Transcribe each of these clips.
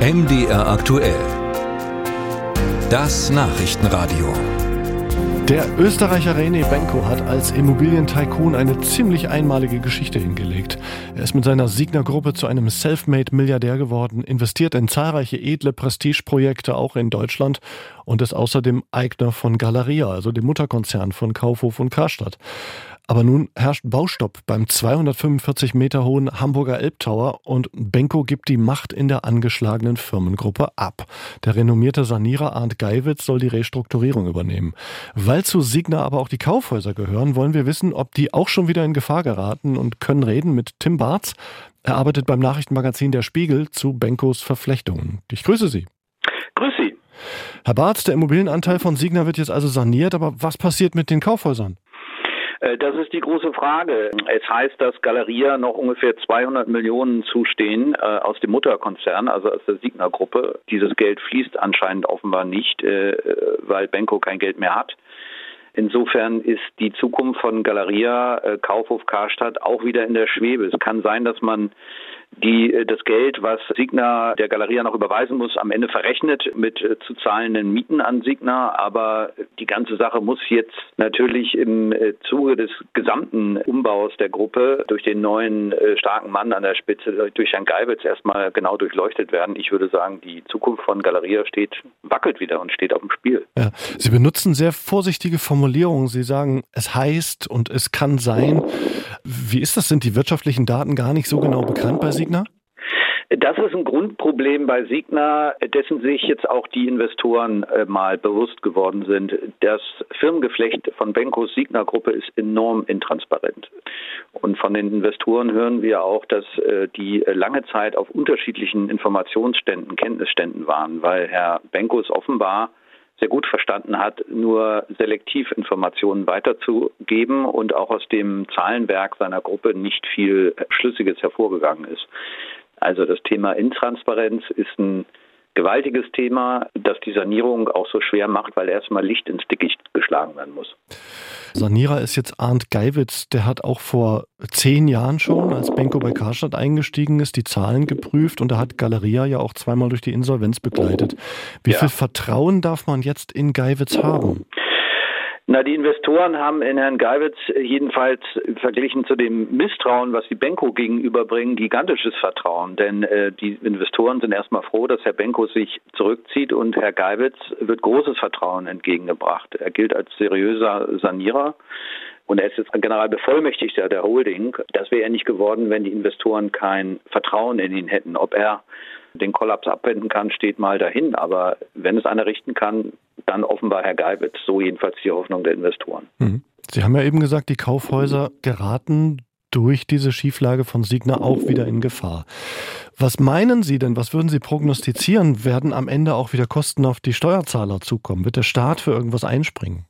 MDR aktuell. Das Nachrichtenradio. Der Österreicher René Benko hat als Immobilientycoon eine ziemlich einmalige Geschichte hingelegt. Er ist mit seiner Signer-Gruppe zu einem Selfmade-Milliardär geworden, investiert in zahlreiche edle Prestigeprojekte auch in Deutschland und ist außerdem Eigner von Galeria, also dem Mutterkonzern von Kaufhof und Karstadt. Aber nun herrscht Baustopp beim 245 Meter hohen Hamburger Elbtower und Benko gibt die Macht in der angeschlagenen Firmengruppe ab. Der renommierte Sanierer Arndt Geiwitz soll die Restrukturierung übernehmen. Weil zu Signa aber auch die Kaufhäuser gehören, wollen wir wissen, ob die auch schon wieder in Gefahr geraten und können reden mit Tim Barz. Er arbeitet beim Nachrichtenmagazin Der Spiegel zu Benkos Verflechtungen. Ich grüße Sie. Grüß Sie. Herr Barz, der Immobilienanteil von Signa wird jetzt also saniert, aber was passiert mit den Kaufhäusern? Äh, das ist die große Frage. Es heißt, dass Galeria noch ungefähr 200 Millionen zustehen äh, aus dem Mutterkonzern, also aus der Signa-Gruppe. Dieses Geld fließt anscheinend offenbar nicht, äh, weil Benko kein Geld mehr hat. Insofern ist die Zukunft von Galeria, äh, Kaufhof Karstadt auch wieder in der Schwebe. Es kann sein, dass man die äh, das Geld, was Signa der Galeria noch überweisen muss, am Ende verrechnet mit äh, zu zahlenden Mieten an Signa. Aber die ganze Sache muss jetzt natürlich im äh, Zuge des gesamten Umbaus der Gruppe durch den neuen starken Mann an der Spitze, durch Herrn Geibitz erstmal genau durchleuchtet werden. Ich würde sagen, die Zukunft von Galeria steht, wackelt wieder und steht auf dem Spiel. Ja, Sie benutzen sehr vorsichtige Formulierungen. Sie sagen, es heißt und es kann sein. Wie ist das? Sind die wirtschaftlichen Daten gar nicht so genau bekannt bei Signa? Das ist ein Grundproblem bei Signa, dessen sich jetzt auch die Investoren äh, mal bewusst geworden sind. Das Firmengeflecht von Benkos Signa-Gruppe ist enorm intransparent. Und von den Investoren hören wir auch, dass äh, die lange Zeit auf unterschiedlichen Informationsständen, Kenntnisständen waren, weil Herr Benkos offenbar sehr gut verstanden hat, nur selektiv Informationen weiterzugeben und auch aus dem Zahlenwerk seiner Gruppe nicht viel Schlüssiges hervorgegangen ist. Also das Thema Intransparenz ist ein gewaltiges Thema, das die Sanierung auch so schwer macht, weil erstmal Licht ins Dickicht geschlagen werden muss. Sanierer ist jetzt Arndt Geiwitz, der hat auch vor zehn Jahren schon, als Benko bei Karstadt eingestiegen ist, die Zahlen geprüft und er hat Galeria ja auch zweimal durch die Insolvenz begleitet. Wie ja. viel Vertrauen darf man jetzt in Geiwitz haben? Na, die Investoren haben in Herrn Geiwitz jedenfalls verglichen zu dem Misstrauen, was die Benko gegenüberbringen, gigantisches Vertrauen. Denn äh, die Investoren sind erstmal froh, dass Herr Benko sich zurückzieht und Herr Geiwitz wird großes Vertrauen entgegengebracht. Er gilt als seriöser Sanierer. Und er ist jetzt Generalbevollmächtigter der Holding. Das wäre er nicht geworden, wenn die Investoren kein Vertrauen in ihn hätten. Ob er den Kollaps abwenden kann, steht mal dahin. Aber wenn es einer richten kann, dann offenbar Herr Geibitz. So jedenfalls die Hoffnung der Investoren. Mhm. Sie haben ja eben gesagt, die Kaufhäuser geraten durch diese Schieflage von Signa auch wieder in Gefahr. Was meinen Sie denn, was würden Sie prognostizieren, werden am Ende auch wieder Kosten auf die Steuerzahler zukommen? Wird der Staat für irgendwas einspringen?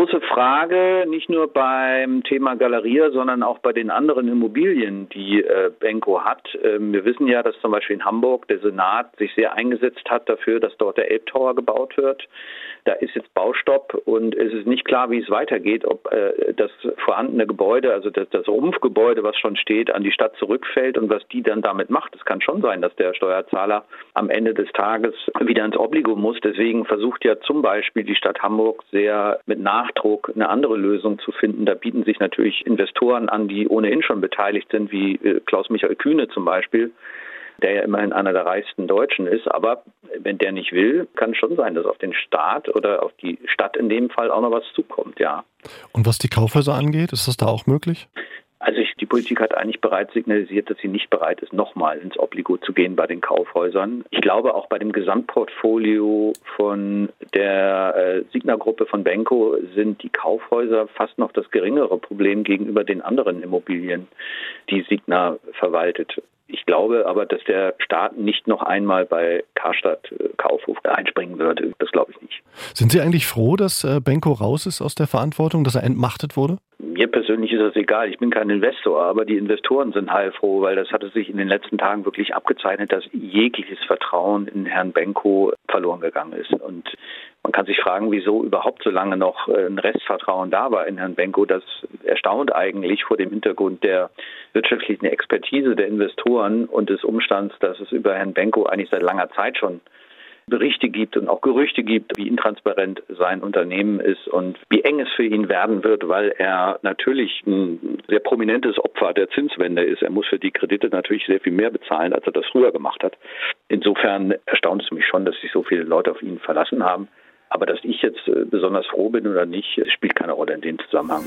Große Frage, nicht nur beim Thema Galeria, sondern auch bei den anderen Immobilien, die äh, Benko hat. Ähm, wir wissen ja, dass zum Beispiel in Hamburg der Senat sich sehr eingesetzt hat dafür, dass dort der Elbtower gebaut wird. Da ist jetzt Baustopp und es ist nicht klar, wie es weitergeht, ob äh, das vorhandene Gebäude, also das, das Rumpfgebäude, was schon steht, an die Stadt zurückfällt und was die dann damit macht. Es kann schon sein, dass der Steuerzahler am Ende des Tages wieder ins Obligo muss. Deswegen versucht ja zum Beispiel die Stadt Hamburg sehr mit Nachdruck eine andere Lösung zu finden. Da bieten sich natürlich Investoren an, die ohnehin schon beteiligt sind, wie äh, Klaus-Michael Kühne zum Beispiel der ja immerhin einer der reichsten Deutschen ist. Aber wenn der nicht will, kann schon sein, dass auf den Staat oder auf die Stadt in dem Fall auch noch was zukommt, ja. Und was die Kaufhäuser angeht, ist das da auch möglich? Politik hat eigentlich bereits signalisiert, dass sie nicht bereit ist, nochmal ins Obligo zu gehen bei den Kaufhäusern. Ich glaube, auch bei dem Gesamtportfolio von der äh, Signa-Gruppe von Benko sind die Kaufhäuser fast noch das geringere Problem gegenüber den anderen Immobilien, die Signa verwaltet. Ich glaube aber, dass der Staat nicht noch einmal bei Karstadt äh, Kaufhof einspringen würde. Das glaube ich nicht. Sind Sie eigentlich froh, dass äh, Benko raus ist aus der Verantwortung, dass er entmachtet wurde? Mir persönlich ist das egal. Ich bin kein Investor, aber die Investoren sind heilfroh, weil das hatte sich in den letzten Tagen wirklich abgezeichnet, dass jegliches Vertrauen in Herrn Benko verloren gegangen ist. Und man kann sich fragen, wieso überhaupt so lange noch äh, ein Restvertrauen da war in Herrn Benko. Das erstaunt eigentlich vor dem Hintergrund der wirtschaftlichen Expertise der Investoren und des Umstands, dass es über Herrn Benko eigentlich seit langer Zeit schon Berichte gibt und auch Gerüchte gibt, wie intransparent sein Unternehmen ist und wie eng es für ihn werden wird, weil er natürlich ein sehr prominentes Opfer der Zinswende ist. Er muss für die Kredite natürlich sehr viel mehr bezahlen, als er das früher gemacht hat. Insofern erstaunt es mich schon, dass sich so viele Leute auf ihn verlassen haben. Aber dass ich jetzt äh, besonders froh bin oder nicht, spielt keine Rolle in dem Zusammenhang.